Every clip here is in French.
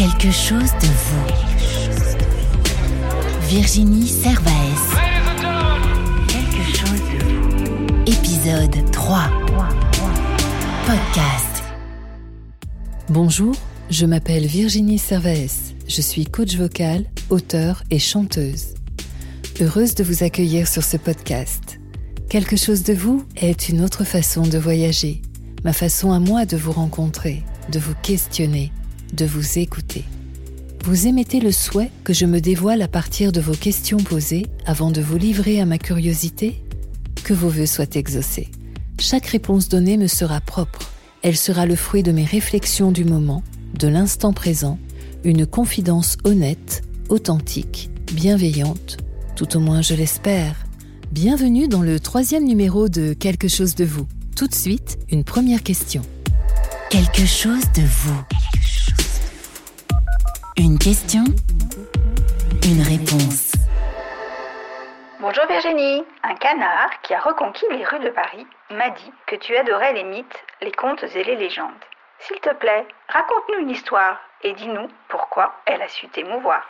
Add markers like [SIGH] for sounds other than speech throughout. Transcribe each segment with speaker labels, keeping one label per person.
Speaker 1: Quelque chose de vous. Virginie Servaes. Quelque chose de vous. Épisode 3. Podcast.
Speaker 2: Bonjour, je m'appelle Virginie Servaes. Je suis coach vocal, auteur et chanteuse. Heureuse de vous accueillir sur ce podcast. Quelque chose de vous est une autre façon de voyager, ma façon à moi de vous rencontrer, de vous questionner, de vous écouter. Vous émettez le souhait que je me dévoile à partir de vos questions posées avant de vous livrer à ma curiosité? Que vos voeux soient exaucés. Chaque réponse donnée me sera propre. Elle sera le fruit de mes réflexions du moment, de l'instant présent, une confidence honnête, authentique, bienveillante, tout au moins je l'espère. Bienvenue dans le troisième numéro de Quelque chose de vous. Tout de suite, une première question.
Speaker 1: Quelque chose de vous. Une question, une réponse.
Speaker 3: Bonjour Virginie. Un canard qui a reconquis les rues de Paris m'a dit que tu adorais les mythes, les contes et les légendes. S'il te plaît, raconte-nous une histoire et dis-nous pourquoi elle a su t'émouvoir.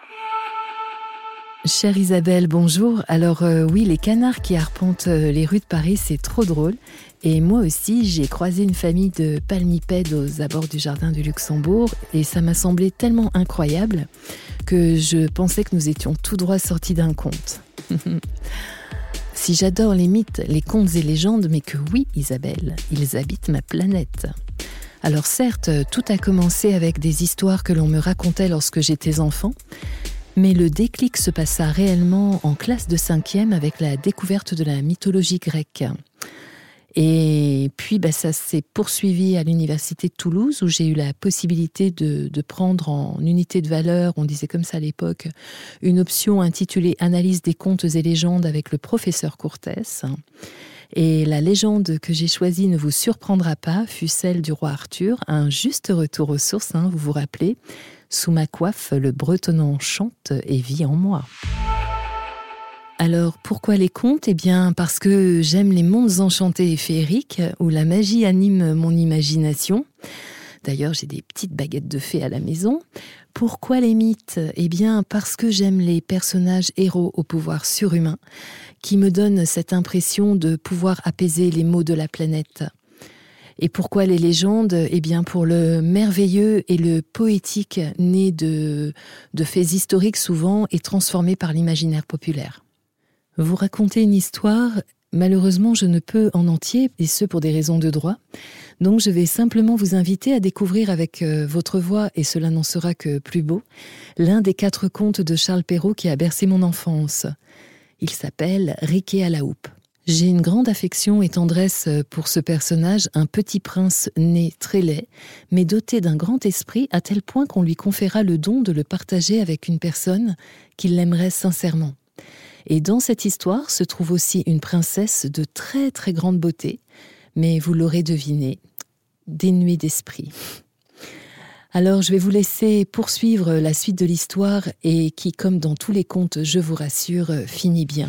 Speaker 2: Chère Isabelle, bonjour. Alors euh, oui, les canards qui arpentent euh, les rues de Paris, c'est trop drôle. Et moi aussi, j'ai croisé une famille de palmipèdes aux abords du jardin du Luxembourg et ça m'a semblé tellement incroyable que je pensais que nous étions tout droit sortis d'un conte. [LAUGHS] si j'adore les mythes, les contes et légendes, mais que oui, Isabelle, ils habitent ma planète. Alors certes, tout a commencé avec des histoires que l'on me racontait lorsque j'étais enfant, mais le déclic se passa réellement en classe de cinquième avec la découverte de la mythologie grecque. Et puis, bah, ça s'est poursuivi à l'université de Toulouse, où j'ai eu la possibilité de, prendre en unité de valeur, on disait comme ça à l'époque, une option intitulée Analyse des contes et légendes avec le professeur Courtès. Et la légende que j'ai choisie ne vous surprendra pas, fut celle du roi Arthur, un juste retour aux sources, hein, vous vous rappelez. Sous ma coiffe, le bretonnant chante et vit en moi. Alors pourquoi les contes? Eh bien parce que j'aime les mondes enchantés et féeriques où la magie anime mon imagination. D'ailleurs j'ai des petites baguettes de fées à la maison. Pourquoi les mythes? Eh bien parce que j'aime les personnages héros au pouvoir surhumain qui me donnent cette impression de pouvoir apaiser les maux de la planète. Et pourquoi les légendes? Eh bien pour le merveilleux et le poétique né de, de faits historiques souvent et transformés par l'imaginaire populaire. Vous raconter une histoire, malheureusement je ne peux en entier, et ce pour des raisons de droit. Donc je vais simplement vous inviter à découvrir avec euh, votre voix, et cela n'en sera que plus beau, l'un des quatre contes de Charles Perrault qui a bercé mon enfance. Il s'appelle Riquet à la houppe. J'ai une grande affection et tendresse pour ce personnage, un petit prince né très laid, mais doté d'un grand esprit à tel point qu'on lui conféra le don de le partager avec une personne qui l'aimerait sincèrement. Et dans cette histoire se trouve aussi une princesse de très très grande beauté, mais vous l'aurez deviné, dénuée d'esprit. Alors je vais vous laisser poursuivre la suite de l'histoire et qui, comme dans tous les contes, je vous rassure, finit bien.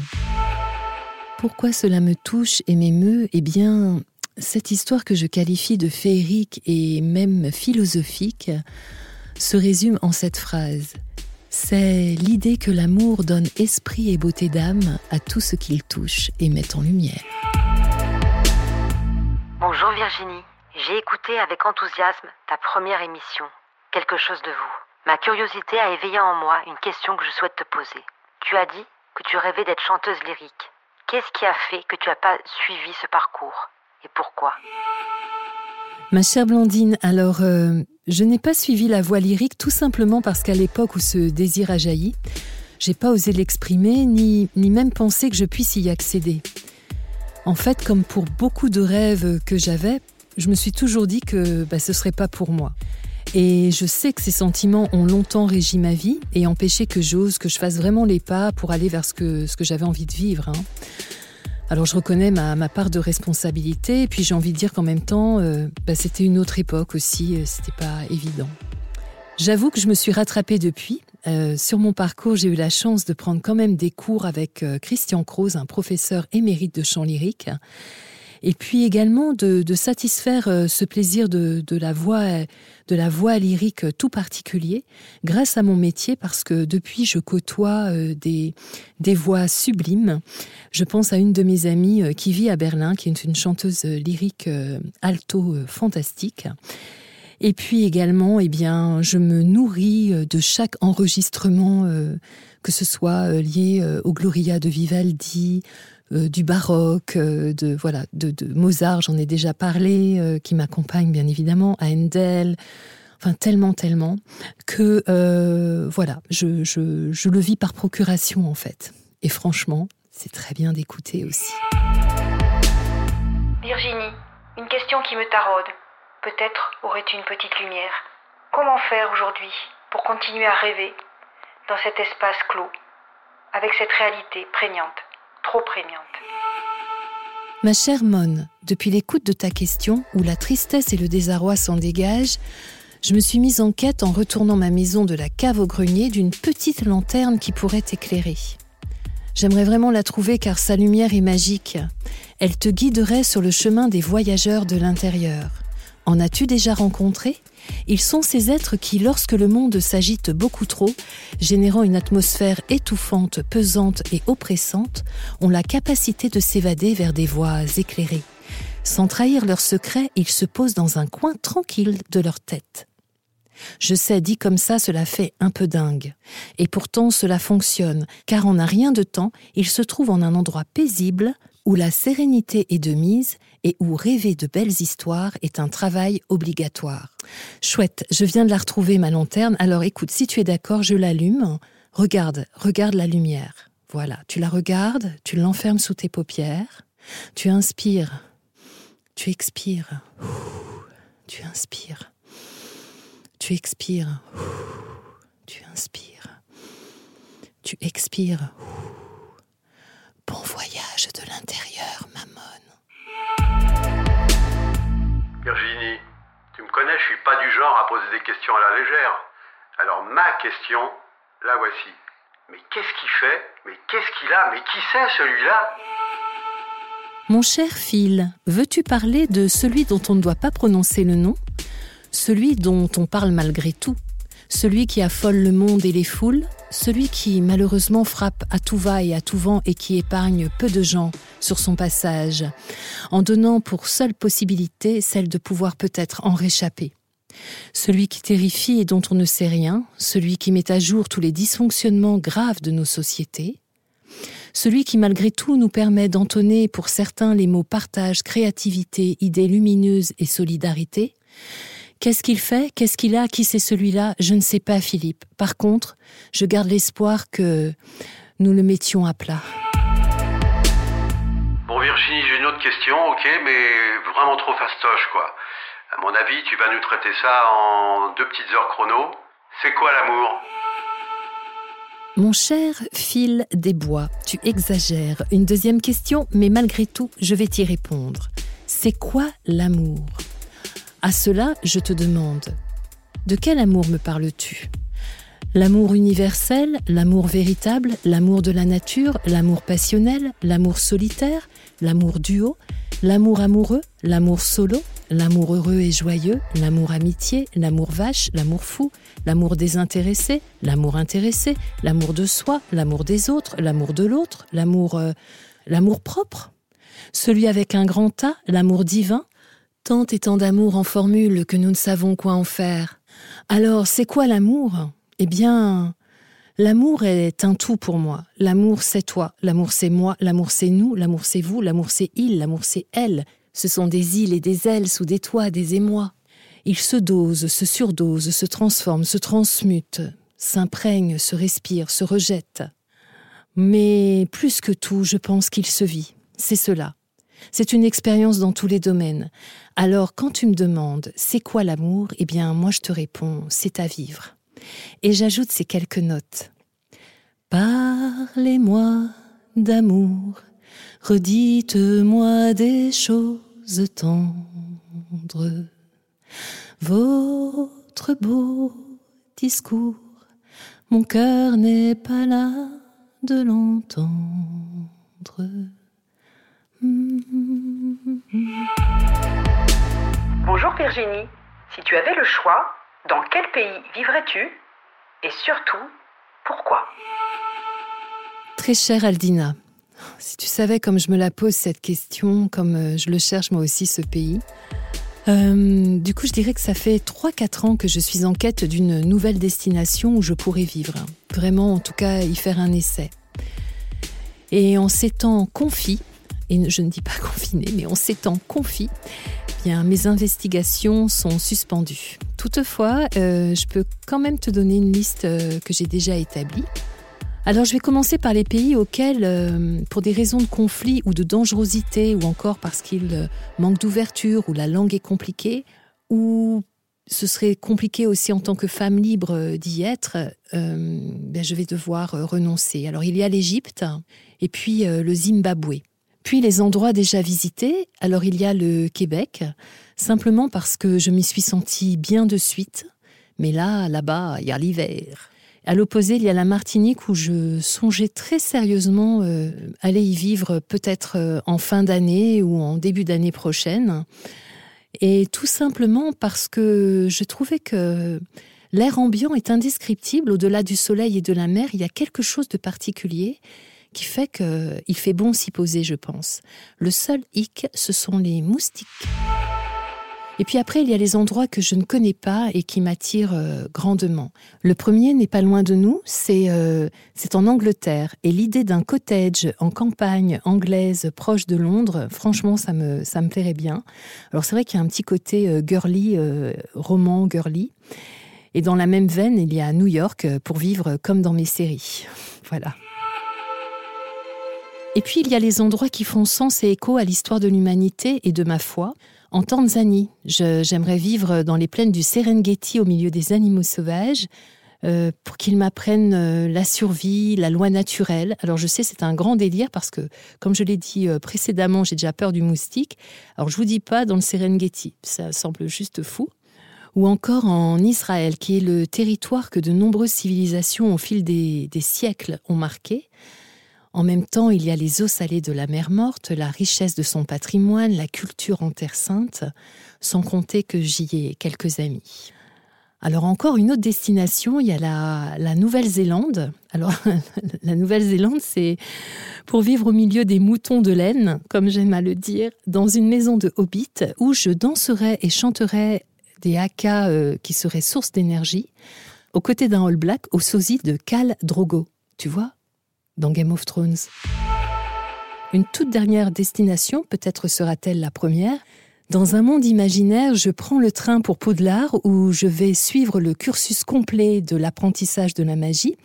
Speaker 2: Pourquoi cela me touche et m'émeut? Eh bien, cette histoire que je qualifie de féerique et même philosophique se résume en cette phrase. C'est l'idée que l'amour donne esprit et beauté d'âme à tout ce qu'il touche et met en lumière.
Speaker 4: Bonjour Virginie, j'ai écouté avec enthousiasme ta première émission, Quelque chose de vous. Ma curiosité a éveillé en moi une question que je souhaite te poser. Tu as dit que tu rêvais d'être chanteuse lyrique. Qu'est-ce qui a fait que tu n'as pas suivi ce parcours Et pourquoi?
Speaker 2: Ma chère Blondine, alors euh, je n'ai pas suivi la voie lyrique tout simplement parce qu'à l'époque où ce désir a jailli, j'ai pas osé l'exprimer ni, ni même pensé que je puisse y accéder. En fait, comme pour beaucoup de rêves que j'avais, je me suis toujours dit que bah, ce serait pas pour moi. Et je sais que ces sentiments ont longtemps régi ma vie et empêché que j'ose, que je fasse vraiment les pas pour aller vers ce que, ce que j'avais envie de vivre. Hein. Alors je reconnais ma, part de responsabilité, et puis j'ai envie de dire qu'en même temps, euh, bah, c'était une autre époque aussi, euh, c'était pas évident. J'avoue que je me suis rattrapée depuis. Euh, sur mon parcours, j'ai eu la chance de prendre quand même des cours avec euh, Christian Croze, un professeur émérite de chant lyrique. Et puis également de, satisfaire euh, ce plaisir de, la voix, de la voix lyrique tout particulier, grâce à mon métier, parce que depuis je côtoie euh, des, des voix sublimes. Je pense à une de mes amies euh, qui vit à Berlin, qui est une chanteuse lyrique alto fantastique. Et puis également, eh bien, je me nourris de chaque enregistrement, que ce soit lié au Gloria de Vivaldi, euh, du baroque, euh, de voilà, de, Mozart, j'en ai déjà parlé, euh, qui m'accompagne bien évidemment, à Handel, enfin tellement, tellement que voilà, je, je le vis par procuration en fait. Et franchement, c'est très bien d'écouter aussi.
Speaker 3: Virginie, une question qui me taraude. Peut-être aurais-tu une petite lumière. Comment faire aujourd'hui pour continuer à rêver dans cet espace clos, avec cette réalité prégnante?
Speaker 2: Ma chère Mon, depuis l'écoute de ta question, où la tristesse et le désarroi s'en dégagent, je me suis mise en quête en retournant ma maison de la cave au grenier d'une petite lanterne qui pourrait t'éclairer. J'aimerais vraiment la trouver car sa lumière est magique. Elle te guiderait sur le chemin des voyageurs de l'intérieur. En as-tu déjà rencontré? Ils sont ces êtres qui, lorsque le monde s'agite beaucoup trop, générant une atmosphère étouffante, pesante et oppressante, ont la capacité de s'évader vers des voies éclairées. Sans trahir leurs secrets, ils se posent dans un coin tranquille de leur tête. Je sais, dit comme ça, cela fait un peu dingue. Et pourtant, cela fonctionne, car en un rien de temps, ils se trouvent en un endroit paisible, où la sérénité est de mise et où rêver de belles histoires est un travail obligatoire. Chouette, je viens de la retrouver, ma lanterne. Alors écoute, si tu es d'accord, je l'allume. Regarde, regarde la lumière. Voilà, tu la regardes, tu l'enfermes sous tes paupières, tu inspires, tu expires, tu inspires, tu expires, tu inspires, tu expires. Bon voyage de l'intérieur, Mamone.
Speaker 5: Virginie, tu me connais, je suis pas du genre à poser des questions à la légère. Alors ma question, la voici. Mais qu'est-ce qu'il fait? Mais qu'est-ce qu'il a? Mais qui c'est celui-là?
Speaker 2: Mon cher Phil, veux-tu parler de celui dont on ne doit pas prononcer le nom? Celui dont on parle malgré tout? Celui qui affole le monde et les foules? Celui qui malheureusement frappe à tout va et à tout vent et qui épargne peu de gens sur son passage, en donnant pour seule possibilité celle de pouvoir peut-être en réchapper. Celui qui terrifie et dont on ne sait rien, celui qui met à jour tous les dysfonctionnements graves de nos sociétés, celui qui malgré tout nous permet d'entonner pour certains les mots partage, créativité, idées lumineuses et solidarité, Qu'est-ce qu'il fait? Qu'est-ce qu'il a? Qui c'est celui-là? Je ne sais pas, Philippe. Par contre, je garde l'espoir que nous le mettions à plat.
Speaker 5: Bon, Virginie, j'ai une autre question, ok, mais vraiment trop fastoche, quoi. À mon avis, tu vas nous traiter ça en deux petites heures chrono. C'est quoi l'amour?
Speaker 2: Mon cher Phil Desbois, tu exagères. Une deuxième question, mais malgré tout, je vais t'y répondre. C'est quoi l'amour? À cela, je te demande, de quel amour me parles-tu? L'amour universel, l'amour véritable, l'amour de la nature, l'amour passionnel, l'amour solitaire, l'amour duo, l'amour amoureux, l'amour solo, l'amour heureux et joyeux, l'amour amitié, l'amour vache, l'amour fou, l'amour désintéressé, l'amour intéressé, l'amour de soi, l'amour des autres, l'amour de l'autre, l'amour euh, l'amour propre, celui avec un grand A, l'amour divin, Tant et tant d'amour en formule que nous ne savons quoi en faire. Alors, c'est quoi l'amour? Eh bien, l'amour est un tout pour moi. L'amour, c'est toi. L'amour, c'est moi. L'amour, c'est nous. L'amour, c'est vous. L'amour, c'est il. L'amour, c'est elle. Ce sont des îles et des ailes sous des toits, des émois. Il se dose, se surdose, se transforme, se transmute, s'imprègne, se respire, se rejette. Mais plus que tout, je pense qu'il se vit. C'est cela. C'est une expérience dans tous les domaines. Alors quand tu me demandes c'est quoi l'amour, eh bien moi je te réponds c'est à vivre. Et j'ajoute ces quelques notes. Parlez-moi d'amour, redites-moi des choses tendres. Votre beau discours, mon cœur n'est pas là de l'entendre.
Speaker 3: Bonjour Virginie. Si tu avais le choix, dans quel pays vivrais-tu Et surtout, pourquoi?
Speaker 2: Très chère Aldina, si tu savais comme je me la pose cette question, comme euh, je le cherche moi aussi ce pays. Euh, du coup, je dirais que ça fait 3-4 ans que je suis en quête d'une nouvelle destination où je pourrais vivre. Vraiment, en tout cas, y faire un essai. Et en s'étant confi, et je ne dis pas [LAUGHS] confiné, mais en s'étant confi, eh bien, mes investigations sont suspendues. Toutefois, euh, je peux quand même te donner une liste euh, que j'ai déjà établie. Alors je vais commencer par les pays auxquels, euh, pour des raisons de conflit ou de dangerosité, ou encore parce qu'ils manquent d'ouverture, ou la langue est compliquée, ou ce serait compliqué aussi en tant que femme libre d'y être, ben, je vais devoir renoncer. Alors il y a l'Égypte et puis le Zimbabwe. Puis les endroits déjà visités, alors il y a le Québec, simplement parce que je m'y suis sentie bien de suite, mais là, là-bas, il y a l'hiver. À l'opposé, il y a la Martinique où je songeais très sérieusement euh, aller y vivre peut-être euh, en fin d'année ou en début d'année prochaine. Et tout simplement parce que je trouvais que l'air ambiant est indescriptible. Au-delà du soleil et de la mer, il y a quelque chose de particulier qui fait qu'il fait bon s'y poser, je pense. Le seul hic, ce sont les moustiques. Et puis après, il y a les endroits que je ne connais pas et qui m'attirent euh, grandement. Le premier n'est pas loin de nous, c'est euh, en Angleterre. Et l'idée d'un cottage en campagne anglaise proche de Londres, franchement, ça me, ça me plairait bien. Alors c'est vrai qu'il y a un petit côté euh, girly, roman girly. Et dans la même veine, il y a New York pour vivre comme dans mes séries. [LAUGHS] Voilà. Et puis il y a les endroits qui font sens et écho à l'histoire de l'humanité et de ma foi. En Tanzanie, j'aimerais vivre dans les plaines du Serengeti au milieu des animaux sauvages euh, pour qu'ils m'apprennent euh, la survie, la loi naturelle. Alors je sais, c'est un grand délire parce que, comme je l'ai dit euh, précédemment, j'ai déjà peur du moustique. Alors je vous dis pas dans le Serengeti, ça semble juste fou. Ou encore en Israël, qui est le territoire que de nombreuses civilisations au fil des siècles ont marqué. En même temps, il y a les eaux salées de la mer morte, la richesse de son patrimoine, la culture en Terre sainte, sans compter que j'y ai quelques amis. Alors encore une autre destination, il y a la, Nouvelle-Zélande. Alors [LAUGHS] la Nouvelle-Zélande, c'est pour vivre au milieu des moutons de laine, comme j'aime à le dire, dans une maison de hobbit où je danserai et chanterai des hakas euh, qui seraient source d'énergie, aux côtés d'un All Black au sosie de Cal Drogo. Tu vois? Dans Game of Thrones. Une toute dernière destination, peut-être sera-t-elle la première. Dans un monde imaginaire, je prends le train pour Poudlard où je vais suivre le cursus complet de l'apprentissage de la magie.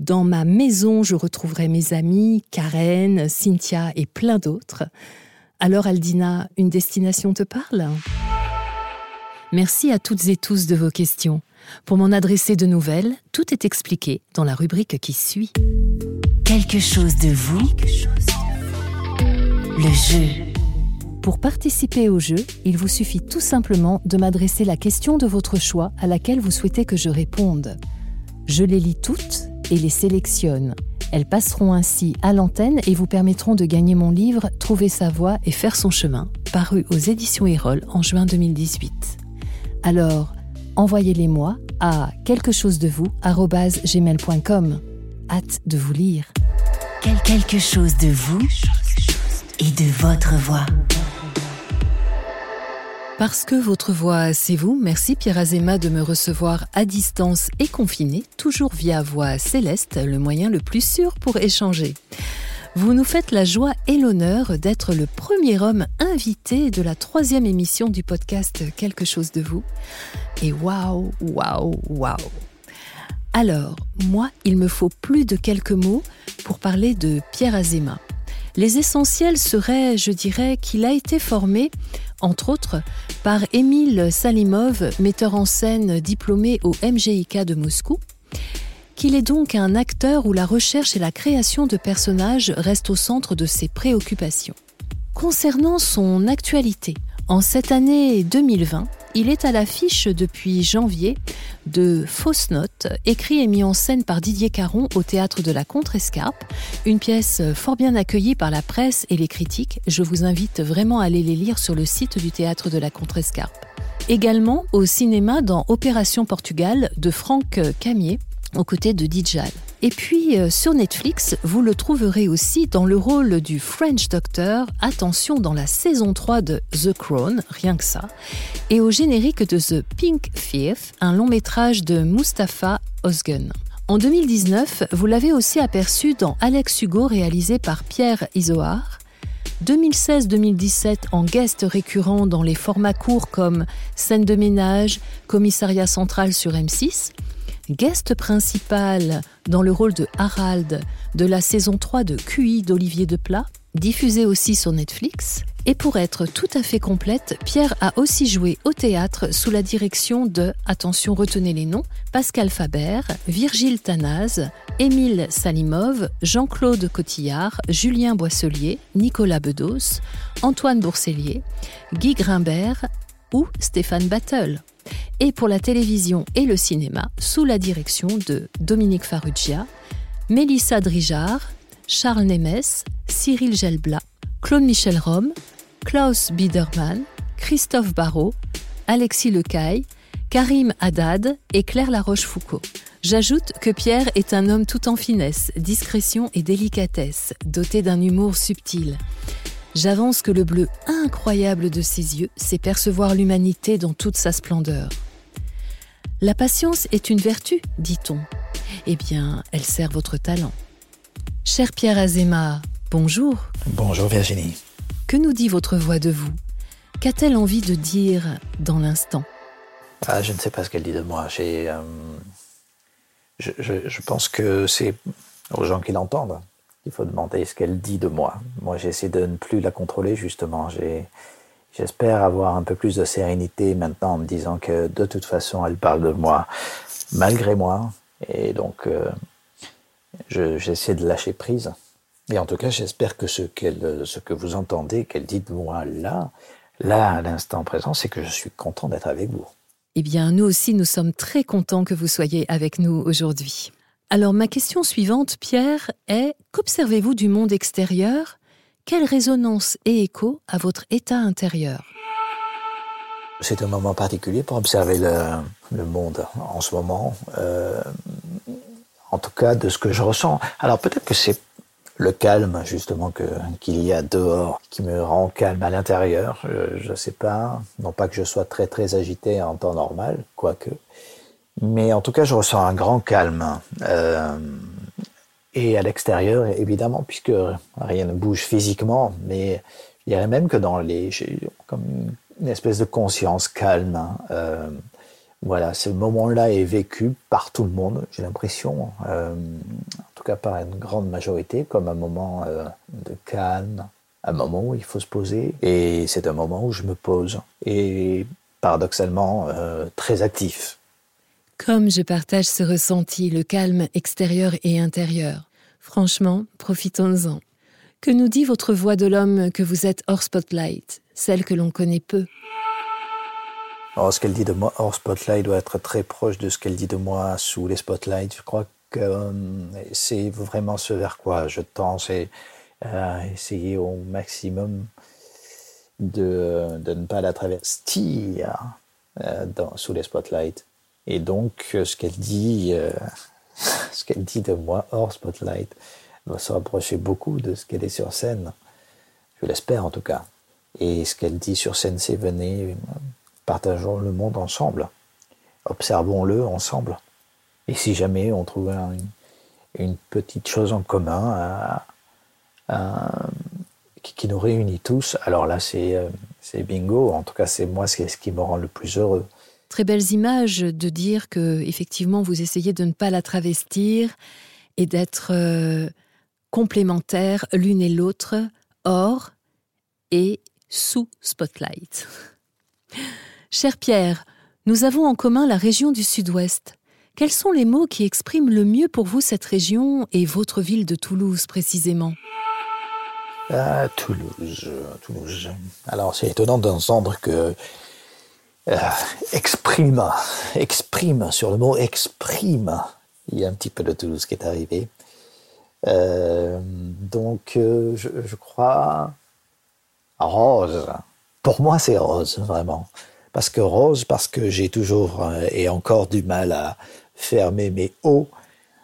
Speaker 2: Dans ma maison, je retrouverai mes amis, Karen, Cynthia et plein d'autres. Alors Aldina, une destination te parle? Merci à toutes et tous de vos questions. Pour m'en adresser de nouvelles, tout est expliqué dans la rubrique qui suit.
Speaker 1: Quelque chose de vous. Le jeu.
Speaker 2: Pour participer au jeu, il vous suffit tout simplement de m'adresser la question de votre choix à laquelle vous souhaitez que je réponde. Je les lis toutes et les sélectionne. Elles passeront ainsi à l'antenne et vous permettront de gagner mon livre Trouver sa voie et faire son chemin, paru aux éditions Erol en juin 2018. Alors, envoyez-les moi à quelque chose de vous gmail.com. Hâte de vous lire.
Speaker 1: Quelque chose de vous et de votre voix.
Speaker 2: Parce que votre voix, c'est vous, merci Pierre Azéma de me recevoir à distance et confiné, toujours via voix céleste, le moyen le plus sûr pour échanger. Vous nous faites la joie et l'honneur d'être le premier homme invité de la troisième émission du podcast Quelque chose de vous. Et waouh, waouh, waouh alors, moi, il me faut plus de quelques mots pour parler de Pierre Azéma. Les essentiels seraient, je dirais, qu'il a été formé, entre autres, par Émile Salimov, metteur en scène diplômé au MGIK de Moscou, qu'il est donc un acteur où la recherche et la création de personnages restent au centre de ses préoccupations. Concernant son actualité, en cette année 2020, il est à l'affiche depuis janvier de Fausses Notes, écrit et mis en scène par Didier Caron au théâtre de la Contrescarpe, une pièce fort bien accueillie par la presse et les critiques. Je vous invite vraiment à aller les lire sur le site du théâtre de la Contrescarpe. Également au cinéma dans Opération Portugal de Franck Camier, aux côtés de Dijal. Et puis euh, sur Netflix, vous le trouverez aussi dans le rôle du French Doctor, attention dans la saison 3 de The Crown, rien que ça, et au générique de The Pink Thief, un long métrage de Mustapha Osgen. En 2019, vous l'avez aussi aperçu dans Alex Hugo réalisé par Pierre Isoard, 2016-2017 en guest récurrent dans les formats courts comme Scène de ménage, Commissariat central sur M6, guest principal dans le rôle de Harald de la saison 3 de QI d'Olivier Deplat, diffusé aussi sur Netflix. Et pour être tout à fait complète, Pierre a aussi joué au théâtre sous la direction de, attention retenez les noms, Pascal Faber, Virgile Tanaz, Émile Salimov, Jean-Claude Cotillard, Julien Boisselier, Nicolas Bedos, Antoine Boursellier, Guy Grimbert ou Stéphane Battle et pour la télévision et le cinéma sous la direction de Dominique Farrugia, Mélissa Drijard, Charles Nemes, Cyril Gelblat, Claude-Michel Rome, Klaus Biedermann, Christophe Barrault, Alexis Lecaille, Karim Haddad et Claire Laroche-Foucault. J'ajoute que Pierre est un homme tout en finesse, discrétion et délicatesse, doté d'un humour subtil. J'avance que le bleu incroyable de ses yeux sait percevoir l'humanité dans toute sa splendeur. La patience est une vertu, dit-on. Eh bien, elle sert votre talent. Cher Pierre Azéma, bonjour.
Speaker 6: Bonjour Virginie.
Speaker 2: Que nous dit votre voix de vous? Qu'a-t-elle envie de dire dans l'instant?
Speaker 6: Ah, Je ne sais pas ce qu'elle dit de moi. Euh, je, je pense que c'est aux gens qui l'entendent. Il faut demander ce qu'elle dit de moi. Moi, j'essaie de ne plus la contrôler, justement. J'espère avoir un peu plus de sérénité maintenant en me disant que de toute façon, elle parle de moi malgré moi. Et donc, euh, j'essaie de lâcher prise. Et en tout cas, j'espère que ce, ce que vous entendez qu'elle dit de moi là, là, à l'instant présent, c'est que je suis content d'être avec vous.
Speaker 2: Eh bien, nous aussi, nous sommes très contents que vous soyez avec nous aujourd'hui. Alors ma question suivante, Pierre, est qu'observez-vous du monde extérieur Quelle résonance et écho à votre état intérieur
Speaker 6: C'est un moment particulier pour observer le, monde en ce moment, euh, en tout cas de ce que je ressens. Alors peut-être que c'est le calme justement qu'il y a dehors qui me rend calme à l'intérieur. Je ne sais pas, non pas que je sois très très agité en temps normal, quoique. Mais en tout cas, je ressens un grand calme. Euh, et à l'extérieur, évidemment, puisque rien ne bouge physiquement, mais je dirais même que dans les, comme une espèce de conscience calme. Hein. Euh, voilà, ce moment-là est vécu par tout le monde, j'ai l'impression, euh, en tout cas par une grande majorité, comme un moment euh, de calme, un moment où il faut se poser, et c'est un moment où je me pose, et paradoxalement très actif.
Speaker 2: Comme je partage ce ressenti, le calme extérieur et intérieur. Franchement, profitons-en. Que nous dit votre voix de l'homme que vous êtes hors spotlight, celle que l'on connaît peu?
Speaker 6: Alors, ce qu'elle dit de moi hors spotlight doit être très proche de ce qu'elle dit de moi sous les spotlights. Je crois que euh, c'est vraiment ce vers quoi je tends, c'est euh, essayer au maximum de, de ne pas la traverser euh, sous les spotlights. Et donc, euh, ce qu'elle dit, euh, [LAUGHS] ce qu'elle dit de moi hors spotlight, va se rapprocher beaucoup de ce qu'elle est sur scène. Je l'espère en tout cas. Et ce qu'elle dit sur scène, c'est venez, partageons le monde ensemble. Observons-le ensemble. Et si jamais on trouve une, petite chose en commun qui, qui, nous réunit tous, alors là, c'est bingo. En tout cas, c'est moi ce qui me rend le plus heureux
Speaker 2: très belles images de dire que effectivement vous essayez de ne pas la travestir et d'être euh, complémentaires l'une et l'autre hors et sous spotlight. [LAUGHS] Cher Pierre, nous avons en commun la région du Sud-Ouest. Quels sont les mots qui expriment le mieux pour vous cette région et votre ville de Toulouse précisément?
Speaker 6: Ah, Toulouse, Toulouse. Alors c'est étonnant d'entendre que euh, exprime, exprime, sur le mot exprime. Il y a un petit peu de Toulouse qui est arrivé. Euh, donc, euh, je, je, crois rose. Pour moi, c'est rose, vraiment. Parce que rose, parce que j'ai toujours et encore du mal à fermer mes O,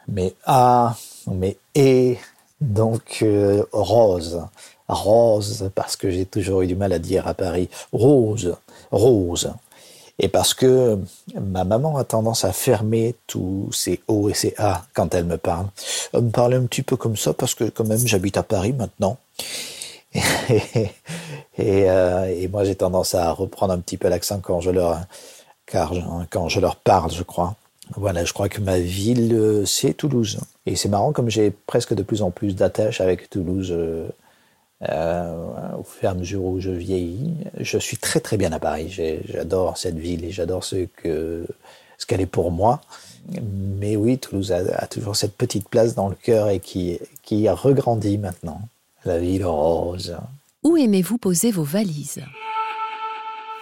Speaker 6: mes A, mes E. Donc, rose. Rose, parce que j'ai toujours eu du mal à dire à Paris rose, rose et parce que ma maman a tendance à fermer tous ses O et ses A quand elle me parle. Elle me parle un petit peu comme ça parce que quand même j'habite à Paris maintenant. [LAUGHS] Et, euh, et, moi j'ai tendance à reprendre un petit peu l'accent quand je leur car quand je leur parle, je crois. Voilà, je crois que ma ville euh, c'est Toulouse. Et c'est marrant comme j'ai presque de plus en plus d'attaches avec Toulouse. Euh, au fur et à mesure où je vieillis. Je suis très très bien à Paris. J'adore cette ville et j'adore ce que ce qu'elle est pour moi. Mais oui, Toulouse a, toujours cette petite place dans le cœur et qui qui a regrandi maintenant. La ville rose.
Speaker 2: Où aimez-vous poser vos valises?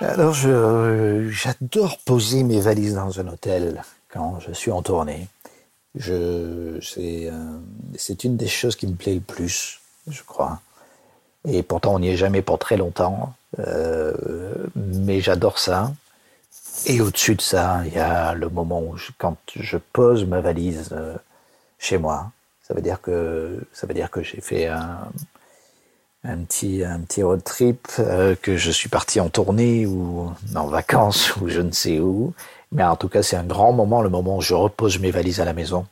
Speaker 6: Alors, j'adore poser mes valises dans un hôtel quand je suis en tournée. Je, c'est, euh, c'est une des choses qui me plaît le plus, je crois. Et pourtant, on n'y est jamais pour très longtemps. Euh, mais j'adore ça. Et au-dessus de ça, il y a le moment où, quand je pose ma valise euh, chez moi, ça veut dire que ça veut dire que j'ai fait un, un petit un petit road trip, euh, que je suis parti en tournée ou en vacances [LAUGHS] ou je ne sais où. Mais en tout cas, c'est un grand moment, le moment où je repose mes valises à la maison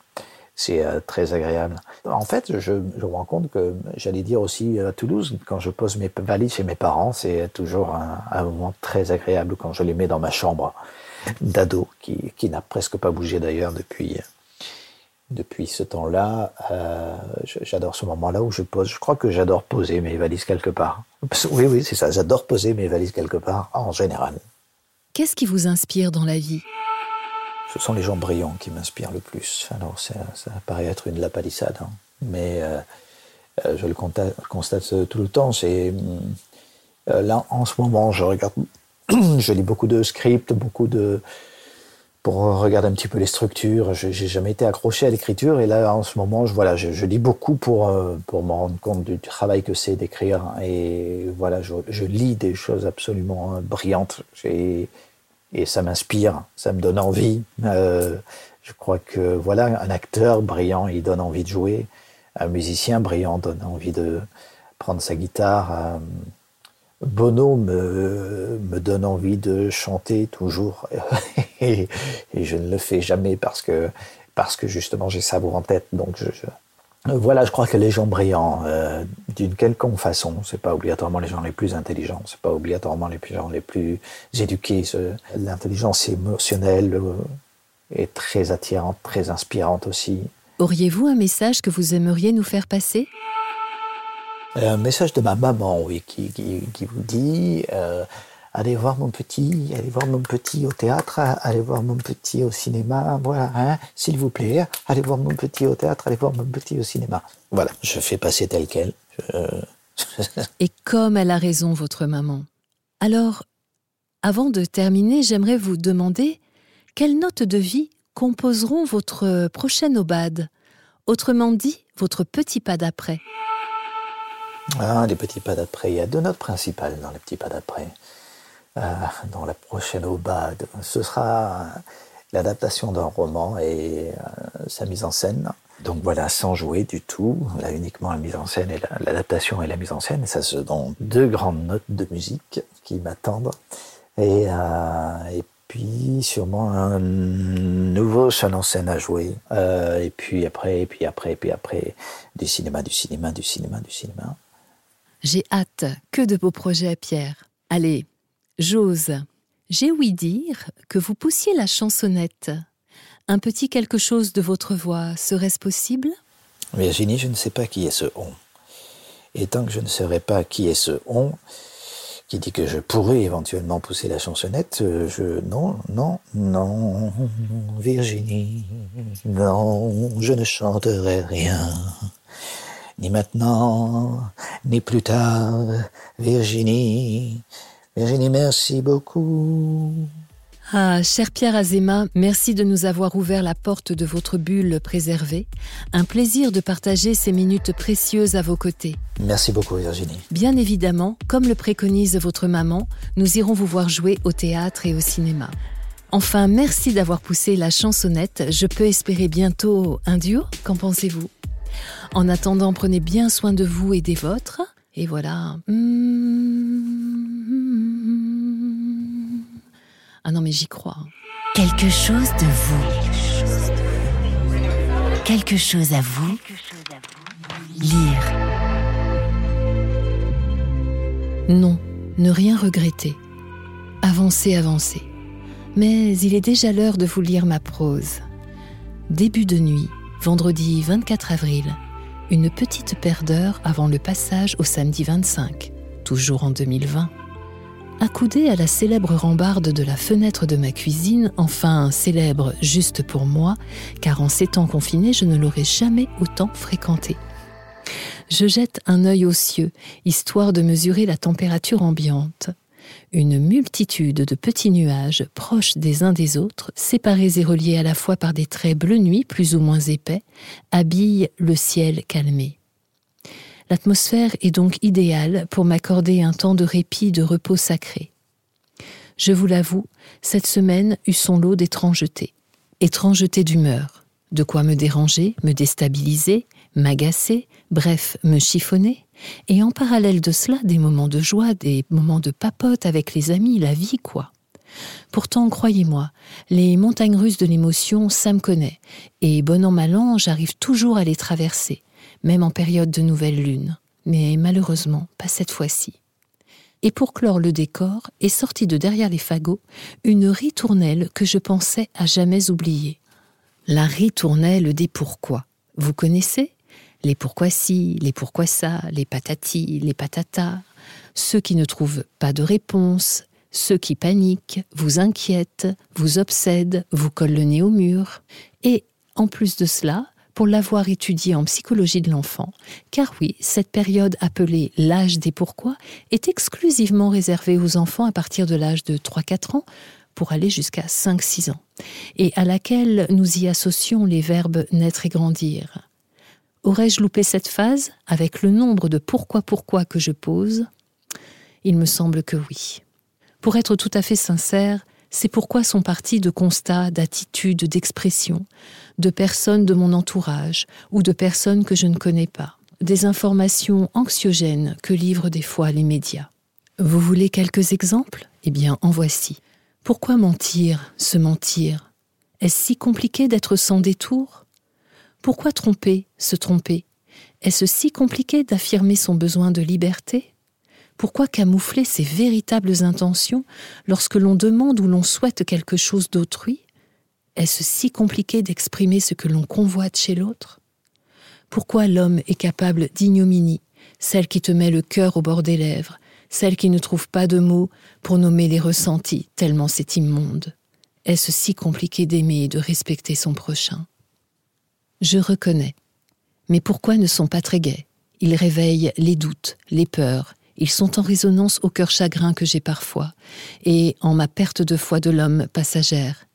Speaker 6: c'est euh, très agréable. En fait, je, me rends compte que j'allais dire aussi à Toulouse, quand je pose mes valises chez mes parents, c'est toujours un, un, moment très agréable quand je les mets dans ma chambre d'ado, qui, qui n'a presque pas bougé d'ailleurs depuis depuis ce temps-là. Euh, j'adore ce moment-là où je pose. Je crois que j'adore poser mes valises quelque part. Oui, oui, c'est ça. J'adore poser mes valises quelque part en général.
Speaker 2: Qu'est-ce qui vous inspire dans la vie?
Speaker 6: Ce sont les gens brillants qui m'inspirent le plus. Alors, ça, paraît être une lapalissade, hein. mais euh, euh je le constate, tout le temps. C'est euh, là en ce moment, je regarde, [CLEARS THROAT] je lis beaucoup de scripts, beaucoup de pour regarder un petit peu les structures. Je n'ai jamais été accroché à l'écriture et là en ce moment, je voilà, je, lis beaucoup pour pour me rendre compte du travail que c'est d'écrire et voilà, je, lis des choses absolument brillantes. Et ça m'inspire, ça me donne envie. Euh, je crois que voilà, un acteur brillant, il donne envie de jouer. Un musicien brillant donne envie de prendre sa guitare. Euh, Bono me, me donne envie de chanter toujours [LAUGHS] et, je ne le fais jamais parce que parce que justement j'ai ça en tête. Donc je, voilà, je crois que les gens brillants, euh, d'une quelconque façon, c'est pas obligatoirement les gens les plus intelligents, c'est pas obligatoirement les gens les plus éduqués. L'intelligence émotionnelle euh, est très attirante, très inspirante aussi.
Speaker 2: Auriez-vous un message que vous aimeriez nous faire passer?
Speaker 6: Un message de ma maman, oui, qui, qui, qui vous dit euh, allez voir mon petit, allez voir mon petit au théâtre, allez voir mon petit au cinéma, voilà, hein, s'il vous plaît, allez voir mon petit au théâtre, allez voir mon petit au cinéma. Voilà, je fais passer tel quel. Je... [LAUGHS]
Speaker 2: Et comme elle a raison, votre maman. Alors, avant de terminer, j'aimerais vous demander quelles notes de vie composeront votre prochaine obade Autrement dit, votre petit pas d'après.
Speaker 6: Ah, les petits pas d'après. Il y a deux notes principales dans les petits pas d'après. Euh, dans la prochaine aubade. Ce sera l'adaptation d'un roman et euh, sa mise en scène. Donc voilà, sans jouer du tout, là uniquement la mise en scène et l'adaptation et la mise en scène. Ça se donne deux grandes notes de musique qui m'attendent. Et, euh, et puis sûrement un nouveau seul en scène à jouer. Euh, et puis après, et puis après, et puis après, du cinéma, du cinéma, du cinéma, du cinéma.
Speaker 2: J'ai hâte. Que de beaux projets, Pierre. Allez, J'ose. J'ai ouï dire que vous poussiez la chansonnette. Un petit quelque chose de votre voix, serait-ce possible?
Speaker 6: Virginie, je ne sais pas qui est ce on. Et tant que je ne saurais pas qui est ce on, qui dit que je pourrais éventuellement pousser la chansonnette, euh, je... Non, non, non, Virginie, non, je ne chanterai rien. Ni maintenant, ni plus tard, Virginie, Virginie, merci beaucoup.
Speaker 2: Ah, cher Pierre Azéma, merci de nous avoir ouvert la porte de votre bulle préservée. Un plaisir de partager ces minutes précieuses à vos côtés.
Speaker 6: Merci beaucoup, Virginie.
Speaker 2: Bien évidemment, comme le préconise votre maman, nous irons vous voir jouer au théâtre et au cinéma. Enfin, merci d'avoir poussé la chansonnette. Je peux espérer bientôt un duo Qu'en pensez-vous? En attendant, prenez bien soin de vous et des vôtres. Et voilà. Ah non, mais j'y crois.
Speaker 1: Quelque chose de vous. Quelque chose à vous. Lire.
Speaker 2: Non, ne rien regretter. Avancer, avancer. Mais il est déjà l'heure de vous lire ma prose. Début de nuit, vendredi 24 avril, une petite paire d'heures avant le passage au samedi 25, toujours en 2020. Accoudée à la célèbre rambarde de la fenêtre de ma cuisine, enfin célèbre juste pour moi, car en ces temps confinés, je ne l'aurais jamais autant fréquentée. Je jette un œil aux cieux, histoire de mesurer la température ambiante. Une multitude de petits nuages, proches des uns des autres, séparés et reliés à la fois par des traits bleu nuit plus ou moins épais, habillent le ciel calmé. L'atmosphère est donc idéale pour m'accorder un temps de répit, de repos sacré. Je vous l'avoue, cette semaine eut son lot d'étrangeté. Étrangeté d'humeur. De quoi me déranger, me déstabiliser, m'agacer, bref, me chiffonner. Et en parallèle de cela, des moments de joie, des moments de papote avec les amis, la vie, quoi. Pourtant, croyez-moi, les montagnes russes de l'émotion, ça me connaît. Et bon an mal an, j'arrive toujours à les traverser même en période de nouvelle lune. Mais malheureusement, pas cette fois-ci. Et pour clore le décor, est sortie de derrière les fagots une ritournelle que je pensais à jamais oublier. La ritournelle des pourquoi. Vous connaissez? Les pourquoi si, les pourquoi ça, les patatis, les patatas, ceux qui ne trouvent pas de réponse, ceux qui paniquent, vous inquiètent, vous obsèdent, vous collent le nez au mur. Et en plus de cela, pour l'avoir étudié en psychologie de l'enfant, car oui, cette période appelée l'âge des pourquoi est exclusivement réservée aux enfants à partir de l'âge de 3-4 ans pour aller jusqu'à 5-6 ans, et à laquelle nous y associons les verbes naître et grandir. Aurais-je loupé cette phase avec le nombre de pourquoi pourquoi que je pose? Il me semble que oui. Pour être tout à fait sincère, c'est pourquoi sont partis de constats, d'attitudes, d'expressions, de personnes de mon entourage ou de personnes que je ne connais pas, des informations anxiogènes que livrent des fois les médias. Vous voulez quelques exemples? Eh bien, en voici. Pourquoi mentir, se mentir? Est-ce si compliqué d'être sans détour? Pourquoi tromper, se tromper? Est-ce si compliqué d'affirmer son besoin de liberté? Pourquoi camoufler ses véritables intentions lorsque l'on demande ou l'on souhaite quelque chose d'autrui? Est-ce si compliqué d'exprimer ce que l'on convoite chez l'autre? Pourquoi l'homme est capable d'ignominie, celle qui te met le cœur au bord des lèvres, celle qui ne trouve pas de mots pour nommer les ressentis, tellement c'est immonde? Est-ce si compliqué d'aimer et de respecter son prochain? Je reconnais. Mais pourquoi ne sont pas très gais? Ils réveillent les doutes, les peurs, ils sont en résonance au cœur chagrin que j'ai parfois, et en ma perte de foi de l'homme passagère.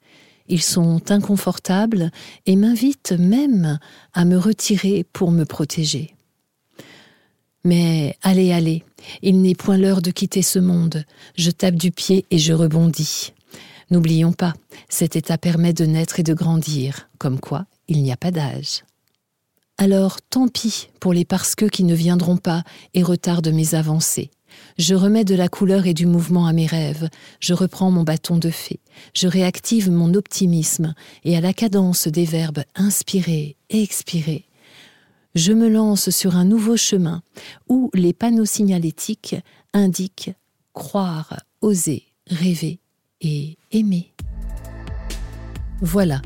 Speaker 2: Ils sont inconfortables et m'invitent même à me retirer pour me protéger. Mais allez, allez, il n'est point l'heure de quitter ce monde. Je tape du pied et je rebondis. N'oublions pas, cet état permet de naître et de grandir, comme quoi il n'y a pas d'âge. Alors tant pis pour les parce que qui ne viendront pas et retardent mes avancées. Je remets de la couleur et du mouvement à mes rêves, je reprends mon bâton de fée, je réactive mon optimisme et à la cadence des verbes inspirer et expirer, je me lance sur un nouveau chemin où les panneaux signalétiques indiquent croire, oser, rêver et aimer. Voilà,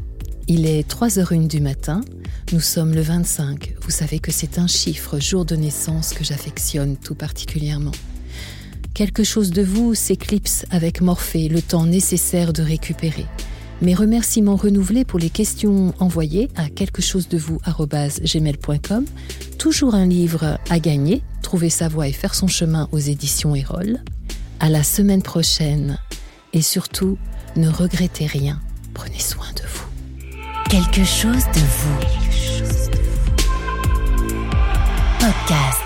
Speaker 2: il est 3h01 du matin, nous sommes le 25, vous savez que c'est un chiffre, jour de naissance que j'affectionne tout particulièrement. Quelque chose de vous s'éclipse avec Morphée, le temps nécessaire de récupérer. Mes remerciements renouvelés pour les questions envoyées à quelque chose de vous. Toujours un livre à gagner, trouver sa voie et faire son chemin aux éditions Erol. À la semaine prochaine. Et surtout, ne regrettez rien. Prenez soin de.
Speaker 1: Quelque chose de vous. Podcast.